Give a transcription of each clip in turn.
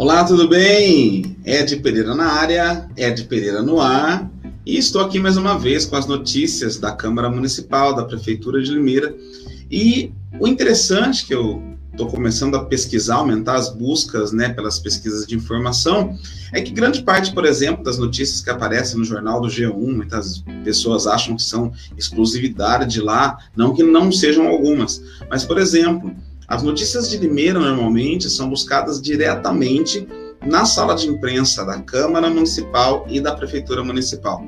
Olá, tudo bem? Ed Pereira na área, Ed Pereira no ar. E estou aqui mais uma vez com as notícias da Câmara Municipal, da Prefeitura de Limeira. E o interessante que eu estou começando a pesquisar, aumentar as buscas né, pelas pesquisas de informação, é que grande parte, por exemplo, das notícias que aparecem no jornal do G1, muitas pessoas acham que são exclusividade de lá, não que não sejam algumas, mas, por exemplo, as notícias de Limeira normalmente são buscadas diretamente na sala de imprensa da Câmara Municipal e da Prefeitura Municipal.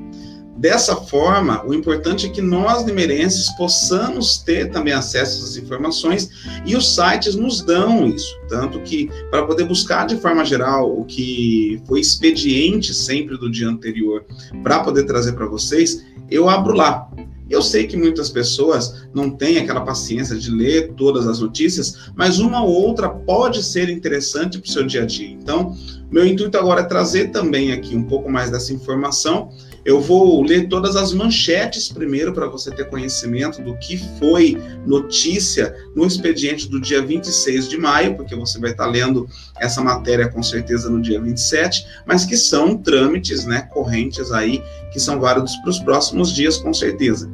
Dessa forma, o importante é que nós, limeirenses, possamos ter também acesso às informações e os sites nos dão isso. Tanto que, para poder buscar de forma geral o que foi expediente sempre do dia anterior, para poder trazer para vocês, eu abro lá. Eu sei que muitas pessoas não têm aquela paciência de ler todas as notícias, mas uma ou outra pode ser interessante para o seu dia a dia. Então, meu intuito agora é trazer também aqui um pouco mais dessa informação eu vou ler todas as manchetes primeiro para você ter conhecimento do que foi notícia no expediente do dia 26 de maio, porque você vai estar lendo essa matéria com certeza no dia 27, mas que são trâmites, né, correntes aí que são válidos para os próximos dias com certeza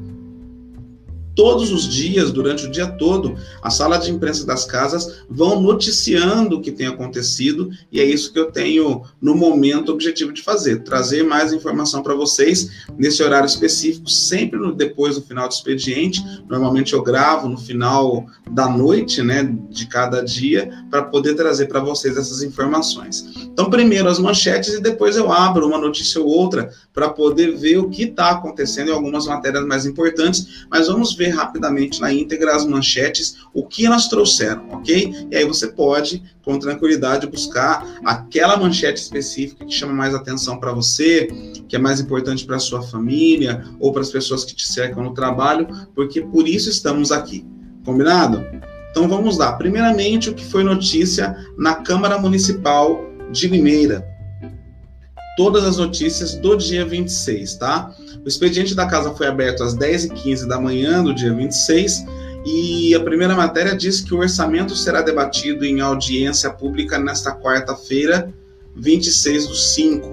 todos os dias, durante o dia todo, a sala de imprensa das casas vão noticiando o que tem acontecido e é isso que eu tenho no momento objetivo de fazer, trazer mais informação para vocês nesse horário específico, sempre no, depois do final do expediente. Normalmente eu gravo no final da noite, né, de cada dia, para poder trazer para vocês essas informações. Então, primeiro as manchetes e depois eu abro uma notícia ou outra para poder ver o que está acontecendo em algumas matérias mais importantes, mas vamos ver rapidamente na íntegra as manchetes, o que elas trouxeram, ok? E aí você pode, com tranquilidade, buscar aquela manchete específica que chama mais atenção para você, que é mais importante para sua família ou para as pessoas que te cercam no trabalho, porque por isso estamos aqui. Combinado? Então vamos lá. Primeiramente, o que foi notícia na Câmara Municipal de Limeira todas as notícias do dia 26, tá? O expediente da casa foi aberto às 10h15 da manhã do dia 26 e a primeira matéria diz que o orçamento será debatido em audiência pública nesta quarta-feira, 26 do 5.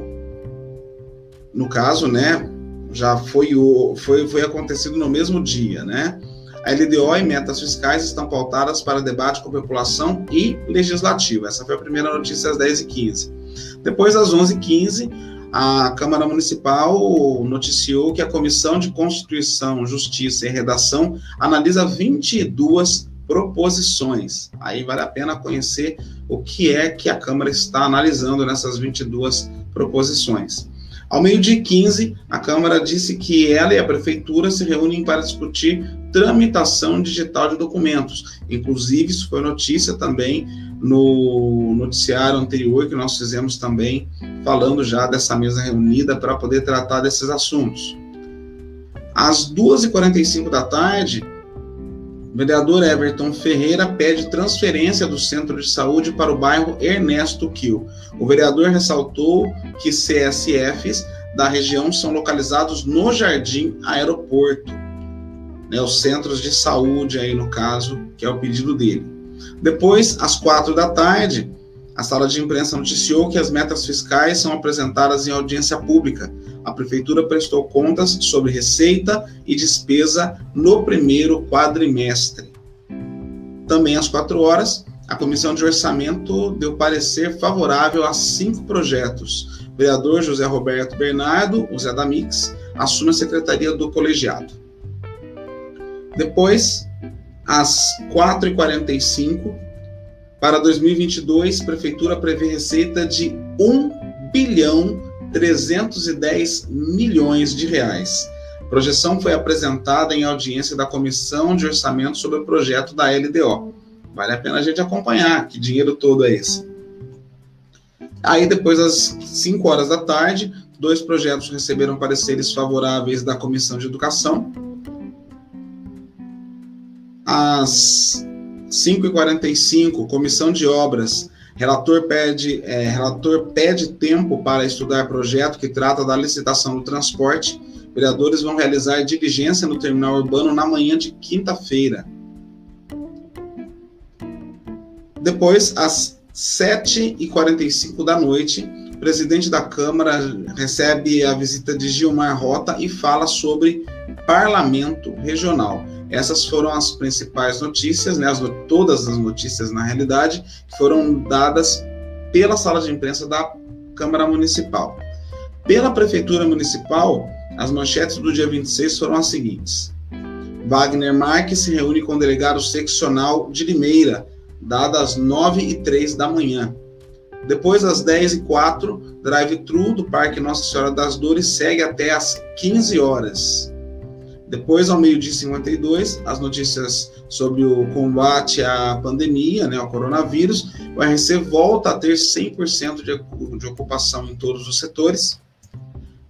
No caso, né, já foi, o, foi, foi acontecido no mesmo dia, né? A LDO e metas fiscais estão pautadas para debate com a população e legislativo. Essa foi a primeira notícia às 10h15. Depois, às 11h15, a Câmara Municipal noticiou que a Comissão de Constituição, Justiça e Redação analisa 22 proposições. Aí vale a pena conhecer o que é que a Câmara está analisando nessas 22 proposições. Ao meio-dia 15, a Câmara disse que ela e a Prefeitura se reúnem para discutir tramitação digital de documentos. Inclusive, isso foi notícia também no noticiário anterior que nós fizemos também, falando já dessa mesa reunida para poder tratar desses assuntos. Às 2h45 da tarde, o vereador Everton Ferreira pede transferência do centro de saúde para o bairro Ernesto Kiel. O vereador ressaltou que CSFs da região são localizados no Jardim Aeroporto, né, os centros de saúde aí no caso, que é o pedido dele. Depois, às quatro da tarde, a sala de imprensa noticiou que as metas fiscais são apresentadas em audiência pública. A prefeitura prestou contas sobre receita e despesa no primeiro quadrimestre. Também às quatro horas, a comissão de orçamento deu parecer favorável a cinco projetos. O vereador José Roberto Bernardo, o Zé da Mix, assume a secretaria do colegiado. Depois, às 4h45. Para 2022, Prefeitura prevê receita de 1 bilhão 310 milhões de reais. A projeção foi apresentada em audiência da Comissão de Orçamento sobre o projeto da LDO. Vale a pena a gente acompanhar que dinheiro todo é esse. Aí, depois das 5 horas da tarde, dois projetos receberam pareceres favoráveis da Comissão de Educação às 5h45, comissão de obras. Relator pede, é, relator pede tempo para estudar projeto que trata da licitação do transporte. Vereadores vão realizar diligência no terminal urbano na manhã de quinta-feira. Depois, às 7h45 da noite, o presidente da Câmara recebe a visita de Gilmar Rota e fala sobre parlamento regional. Essas foram as principais notícias, né, as, todas as notícias, na realidade, que foram dadas pela sala de imprensa da Câmara Municipal. Pela Prefeitura Municipal, as manchetes do dia 26 foram as seguintes. Wagner Marques se reúne com o delegado seccional de Limeira, dadas às 9 e 3 da manhã. Depois, às 10 e 4, drive-thru do Parque Nossa Senhora das Dores segue até às 15 horas. Depois, ao meio-dia 52, as notícias sobre o combate à pandemia, né, ao coronavírus. O RC volta a ter 100% de, de ocupação em todos os setores.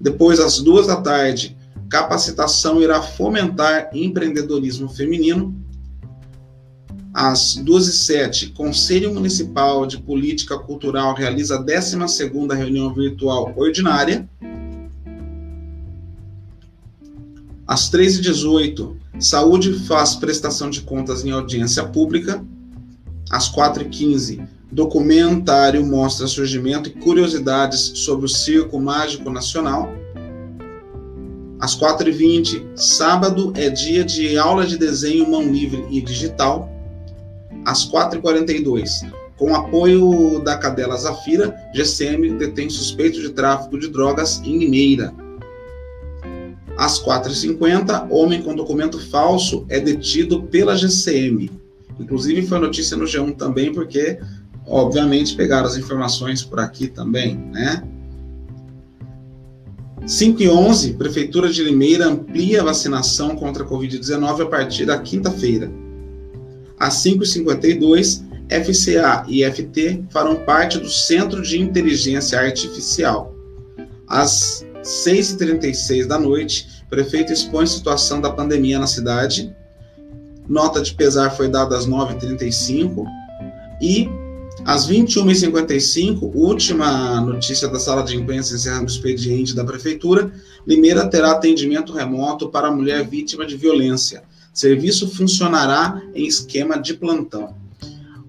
Depois, às duas da tarde, capacitação irá fomentar empreendedorismo feminino. Às duas e sete, Conselho Municipal de Política Cultural realiza a 12ª reunião virtual ordinária. Às 13h18, Saúde faz prestação de contas em audiência pública. Às 4h15, documentário mostra surgimento e curiosidades sobre o Circo Mágico Nacional. Às 4h20, sábado é dia de aula de desenho mão livre e digital. Às 4h42, com apoio da cadela Zafira, GCM detém suspeito de tráfico de drogas em Limeira. Às 4h50, homem com documento falso é detido pela GCM. Inclusive foi notícia no G1 também, porque, obviamente, pegaram as informações por aqui também, né? 5 e 11, Prefeitura de Limeira amplia a vacinação contra a Covid-19 a partir da quinta-feira. Às 5h52, FCA e FT farão parte do Centro de Inteligência Artificial. Às 6h36 da noite, prefeito expõe situação da pandemia na cidade. Nota de pesar foi dada às 9h35 e às 21h55, última notícia da sala de imprensa encerrando o expediente da prefeitura, Limeira terá atendimento remoto para mulher vítima de violência. Serviço funcionará em esquema de plantão.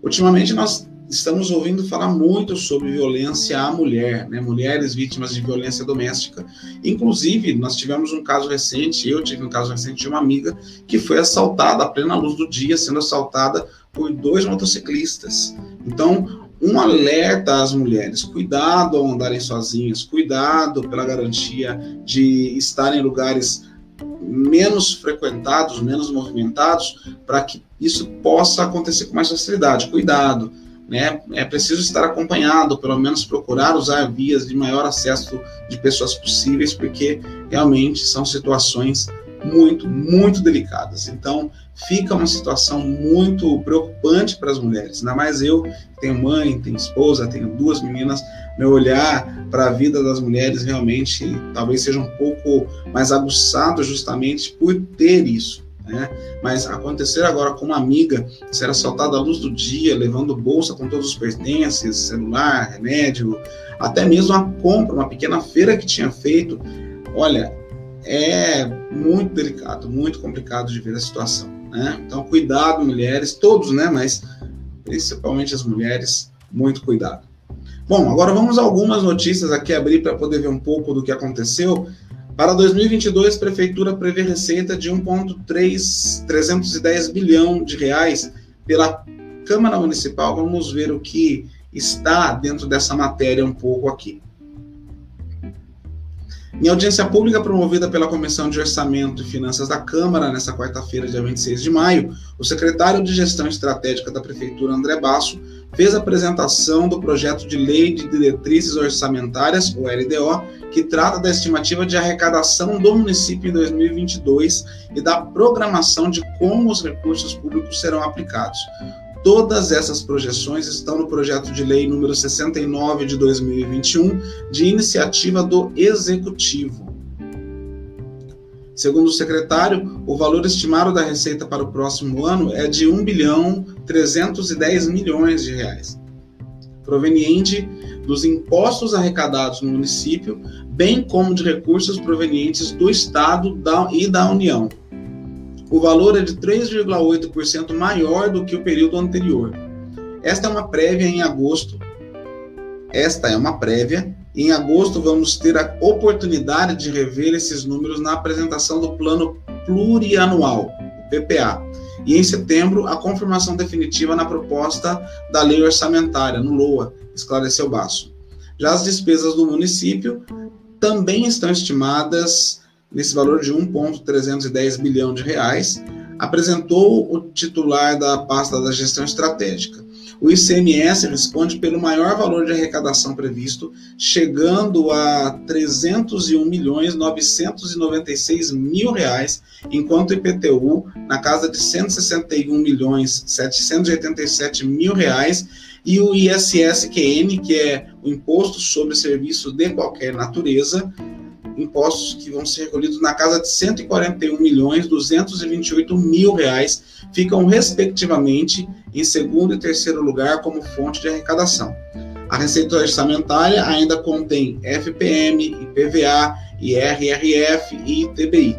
Ultimamente nós estamos ouvindo falar muito sobre violência à mulher, né? mulheres vítimas de violência doméstica. Inclusive, nós tivemos um caso recente, eu tive um caso recente de uma amiga que foi assaltada à plena luz do dia, sendo assaltada por dois motociclistas. Então, um alerta às mulheres: cuidado ao andarem sozinhas, cuidado pela garantia de estar em lugares menos frequentados, menos movimentados, para que isso possa acontecer com mais facilidade. Cuidado né, é preciso estar acompanhado, pelo menos procurar usar vias de maior acesso de pessoas possíveis, porque realmente são situações muito, muito delicadas. Então, fica uma situação muito preocupante para as mulheres. Ainda mais eu, que tenho mãe, tenho esposa, tenho duas meninas, meu olhar para a vida das mulheres realmente talvez seja um pouco mais aguçado justamente por ter isso. Né? Mas acontecer agora com uma amiga ser assaltada à luz do dia, levando bolsa com todos os pertences, celular, remédio, até mesmo uma compra, uma pequena feira que tinha feito, olha, é muito delicado, muito complicado de ver a situação. Né? Então, cuidado, mulheres, todos, né? Mas principalmente as mulheres, muito cuidado. Bom, agora vamos a algumas notícias aqui abrir para poder ver um pouco do que aconteceu para 2022, a prefeitura prevê receita de 1,310 bilhão de reais pela Câmara Municipal. Vamos ver o que está dentro dessa matéria um pouco aqui. Em audiência pública promovida pela Comissão de Orçamento e Finanças da Câmara, nesta quarta-feira, dia 26 de maio, o secretário de Gestão Estratégica da Prefeitura, André Basso, fez a apresentação do projeto de Lei de Diretrizes Orçamentárias, o LDO, que trata da estimativa de arrecadação do município em 2022 e da programação de como os recursos públicos serão aplicados. Todas essas projeções estão no projeto de lei número 69 de 2021, de iniciativa do Executivo. Segundo o secretário, o valor estimado da receita para o próximo ano é de 1 bilhão 310 milhões de reais, proveniente dos impostos arrecadados no município, bem como de recursos provenientes do Estado e da União. O valor é de 3,8% maior do que o período anterior. Esta é uma prévia em agosto. Esta é uma prévia. Em agosto vamos ter a oportunidade de rever esses números na apresentação do plano plurianual, PPA. E em setembro, a confirmação definitiva na proposta da lei orçamentária, no LOA, esclareceu Basso. Já as despesas do município também estão estimadas nesse valor de 1,310 bilhão de reais, apresentou o titular da pasta da gestão estratégica. O ICMS responde pelo maior valor de arrecadação previsto, chegando a 301 milhões 996 mil reais, enquanto o IPTU na casa de 161 milhões 787 mil reais e o ISSQN, que é o Imposto sobre Serviços de Qualquer Natureza, impostos que vão ser recolhidos na casa de 141 milhões 228 mil reais, ficam respectivamente em segundo e terceiro lugar como fonte de arrecadação. A receita orçamentária ainda contém FPM, IPVA, IRRF e ITBI.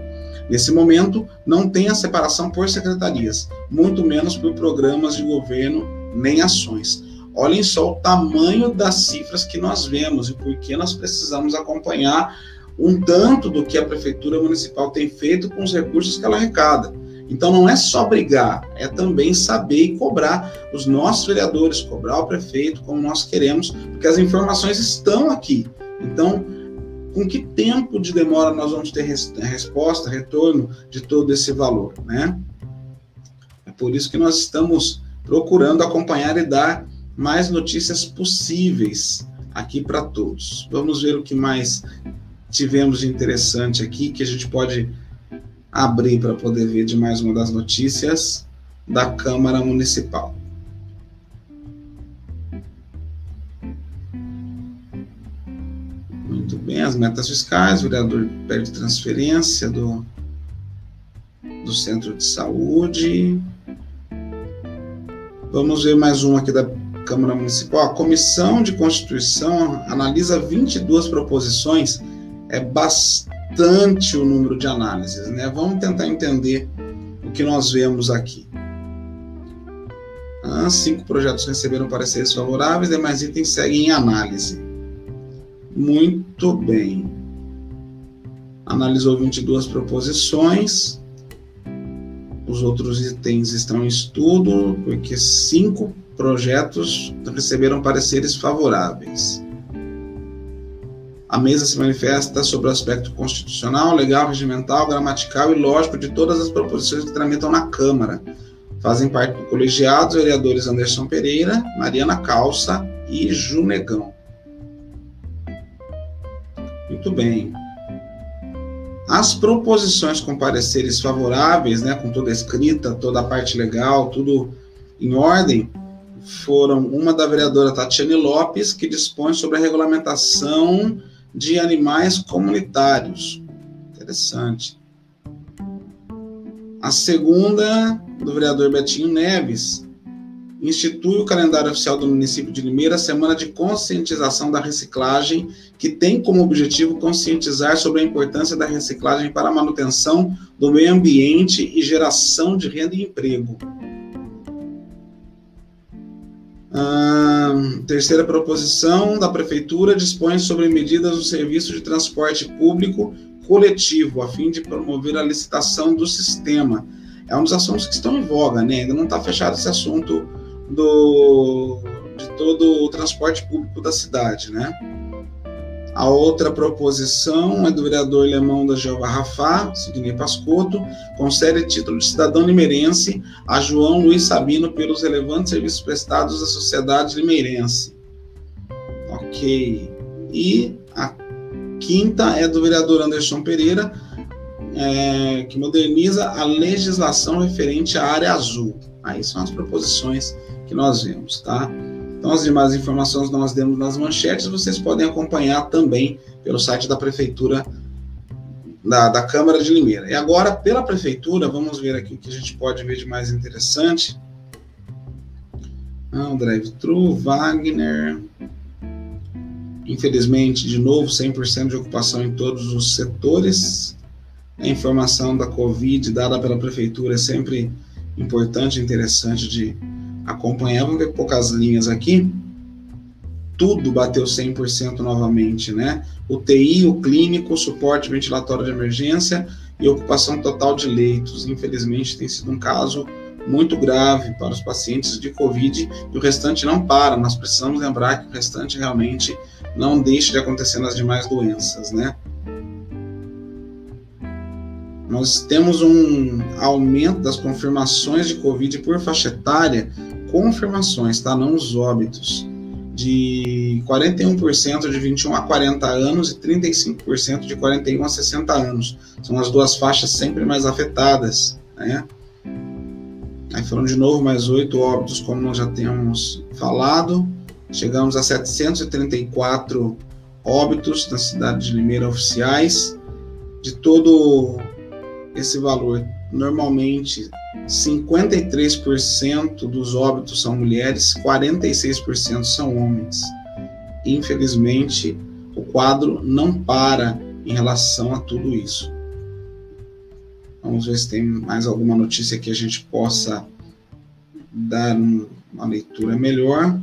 Nesse momento, não tem a separação por secretarias, muito menos por programas de governo nem ações. Olhem só o tamanho das cifras que nós vemos e por que nós precisamos acompanhar um tanto do que a prefeitura municipal tem feito com os recursos que ela arrecada. Então não é só brigar, é também saber e cobrar os nossos vereadores, cobrar o prefeito como nós queremos, porque as informações estão aqui. Então, com que tempo de demora nós vamos ter resposta, retorno de todo esse valor, né? É por isso que nós estamos procurando acompanhar e dar mais notícias possíveis aqui para todos. Vamos ver o que mais tivemos de interessante aqui que a gente pode abrir para poder ver de mais uma das notícias da Câmara Municipal. Muito bem, as metas fiscais, o vereador pede transferência do, do centro de saúde. Vamos ver mais uma aqui da Câmara Municipal. A Comissão de Constituição analisa 22 proposições é bastante o número de análises, né? Vamos tentar entender o que nós vemos aqui. Ah, cinco projetos receberam pareceres favoráveis, demais itens seguem em análise. Muito bem. Analisou 22 proposições. Os outros itens estão em estudo, porque cinco projetos receberam pareceres favoráveis. A mesa se manifesta sobre o aspecto constitucional, legal, regimental, gramatical e lógico de todas as proposições que tramitam na Câmara. Fazem parte do colegiado os vereadores Anderson Pereira, Mariana Calça e Junegão. Muito bem. As proposições com pareceres favoráveis, né, com toda a escrita, toda a parte legal, tudo em ordem, foram uma da vereadora Tatiane Lopes, que dispõe sobre a regulamentação de animais comunitários. Interessante. A segunda, do vereador Betinho Neves, institui o calendário oficial do município de Limeira a Semana de Conscientização da Reciclagem, que tem como objetivo conscientizar sobre a importância da reciclagem para a manutenção do meio ambiente e geração de renda e emprego. Terceira proposição da Prefeitura dispõe sobre medidas no serviço de transporte público coletivo, a fim de promover a licitação do sistema. É um dos assuntos que estão em voga, né? Ainda não está fechado esse assunto do, de todo o transporte público da cidade, né? A outra proposição é do vereador alemão da Jeová Rafá, Sidney Pascotto, concede título de cidadão limeirense a João Luiz Sabino pelos relevantes serviços prestados à sociedade limeirense. Ok. E a quinta é do vereador Anderson Pereira, é, que moderniza a legislação referente à área azul. Aí são as proposições que nós vemos, tá? Então, as demais informações nós demos nas manchetes, vocês podem acompanhar também pelo site da Prefeitura da, da Câmara de Limeira. E agora, pela Prefeitura, vamos ver aqui o que a gente pode ver de mais interessante. Ah, o drive-thru, Wagner. Infelizmente, de novo, 100% de ocupação em todos os setores. A informação da Covid dada pela Prefeitura é sempre importante e interessante de acompanhar, vamos ver poucas linhas aqui. Tudo bateu 100% novamente, né? UTI, o clínico, suporte ventilatório de emergência e ocupação total de leitos. Infelizmente, tem sido um caso muito grave para os pacientes de Covid e o restante não para. Nós precisamos lembrar que o restante realmente não deixa de acontecer nas demais doenças, né? Nós temos um aumento das confirmações de Covid por faixa etária, confirmações, tá? Não os óbitos, de 41% de 21 a 40 anos e 35% de 41 a 60 anos. São as duas faixas sempre mais afetadas, né? Aí foram de novo mais oito óbitos, como nós já temos falado. Chegamos a 734 óbitos na cidade de Limeira oficiais. De todo esse valor, normalmente 53% dos óbitos são mulheres, 46% são homens. Infelizmente, o quadro não para em relação a tudo isso. Vamos ver se tem mais alguma notícia que a gente possa dar uma leitura melhor.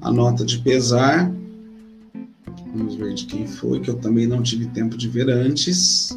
A nota de pesar. Vamos ver de quem foi, que eu também não tive tempo de ver antes.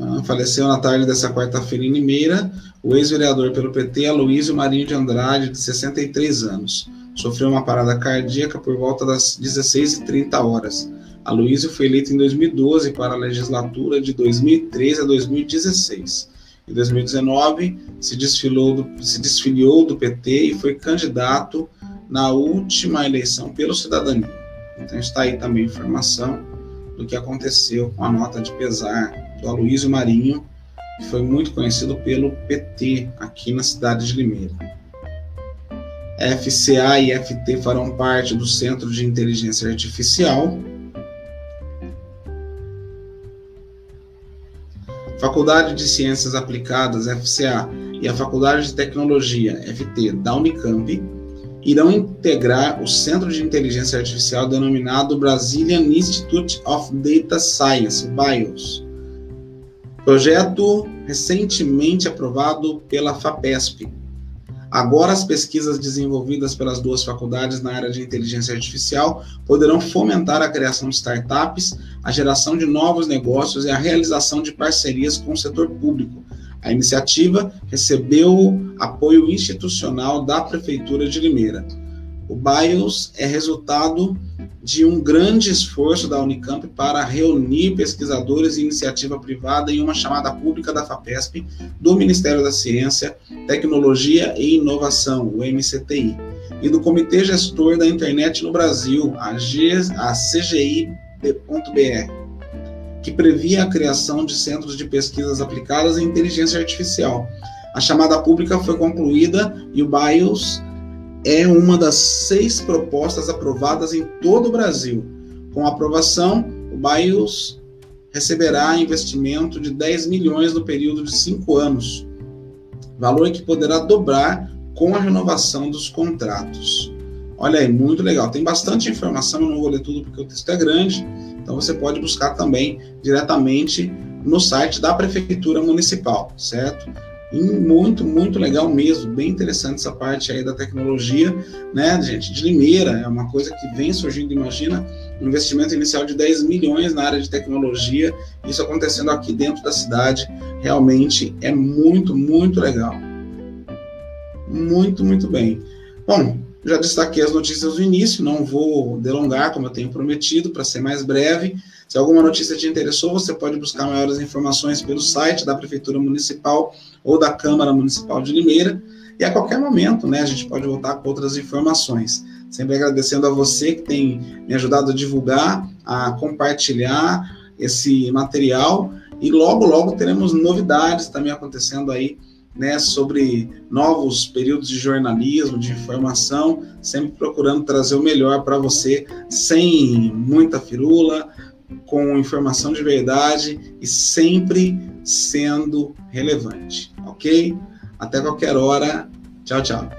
Ah, faleceu na tarde dessa quarta-feira em Limeira o ex-vereador pelo PT, Aloysio Marinho de Andrade, de 63 anos. Sofreu uma parada cardíaca por volta das 16h30 horas. Aloysio foi eleito em 2012 para a legislatura de 2013 a 2016. Em 2019, se, desfilou do, se desfiliou do PT e foi candidato na última eleição pelo Cidadania. Então está aí também informação do que aconteceu com a nota de pesar do Aloysio Marinho, que foi muito conhecido pelo PT aqui na cidade de Limeira. FCA e FT farão parte do Centro de Inteligência Artificial, Faculdade de Ciências Aplicadas, FCA, e a Faculdade de Tecnologia, FT, da Unicamp, irão integrar o Centro de Inteligência Artificial denominado Brazilian Institute of Data Science, BIOS. Projeto recentemente aprovado pela FAPESP, Agora, as pesquisas desenvolvidas pelas duas faculdades na área de inteligência artificial poderão fomentar a criação de startups, a geração de novos negócios e a realização de parcerias com o setor público. A iniciativa recebeu apoio institucional da Prefeitura de Limeira. O BIOS é resultado de um grande esforço da Unicamp para reunir pesquisadores e iniciativa privada em uma chamada pública da FAPESP, do Ministério da Ciência, Tecnologia e Inovação, o MCTI, e do Comitê Gestor da Internet no Brasil, a, CGI.br, que previa a criação de centros de pesquisas aplicadas em inteligência artificial. A chamada pública foi concluída e o BIOS é uma das seis propostas aprovadas em todo o Brasil. Com aprovação, o BIOS receberá investimento de 10 milhões no período de cinco anos, valor que poderá dobrar com a renovação dos contratos. Olha aí, muito legal. Tem bastante informação, eu não vou ler tudo porque o texto é grande, então você pode buscar também diretamente no site da Prefeitura Municipal, certo? E muito, muito legal mesmo, bem interessante essa parte aí da tecnologia, né, gente? De Limeira, é uma coisa que vem surgindo, imagina, um investimento inicial de 10 milhões na área de tecnologia, isso acontecendo aqui dentro da cidade, realmente é muito, muito legal. Muito, muito bem. Bom, já destaquei as notícias do início, não vou delongar, como eu tenho prometido, para ser mais breve. Se alguma notícia te interessou, você pode buscar maiores informações pelo site da Prefeitura Municipal ou da Câmara Municipal de Limeira. E a qualquer momento, né, a gente pode voltar com outras informações. Sempre agradecendo a você que tem me ajudado a divulgar, a compartilhar esse material. E logo, logo teremos novidades também acontecendo aí, né, sobre novos períodos de jornalismo, de informação, sempre procurando trazer o melhor para você, sem muita firula, com informação de verdade e sempre sendo relevante, ok? Até qualquer hora. Tchau, tchau.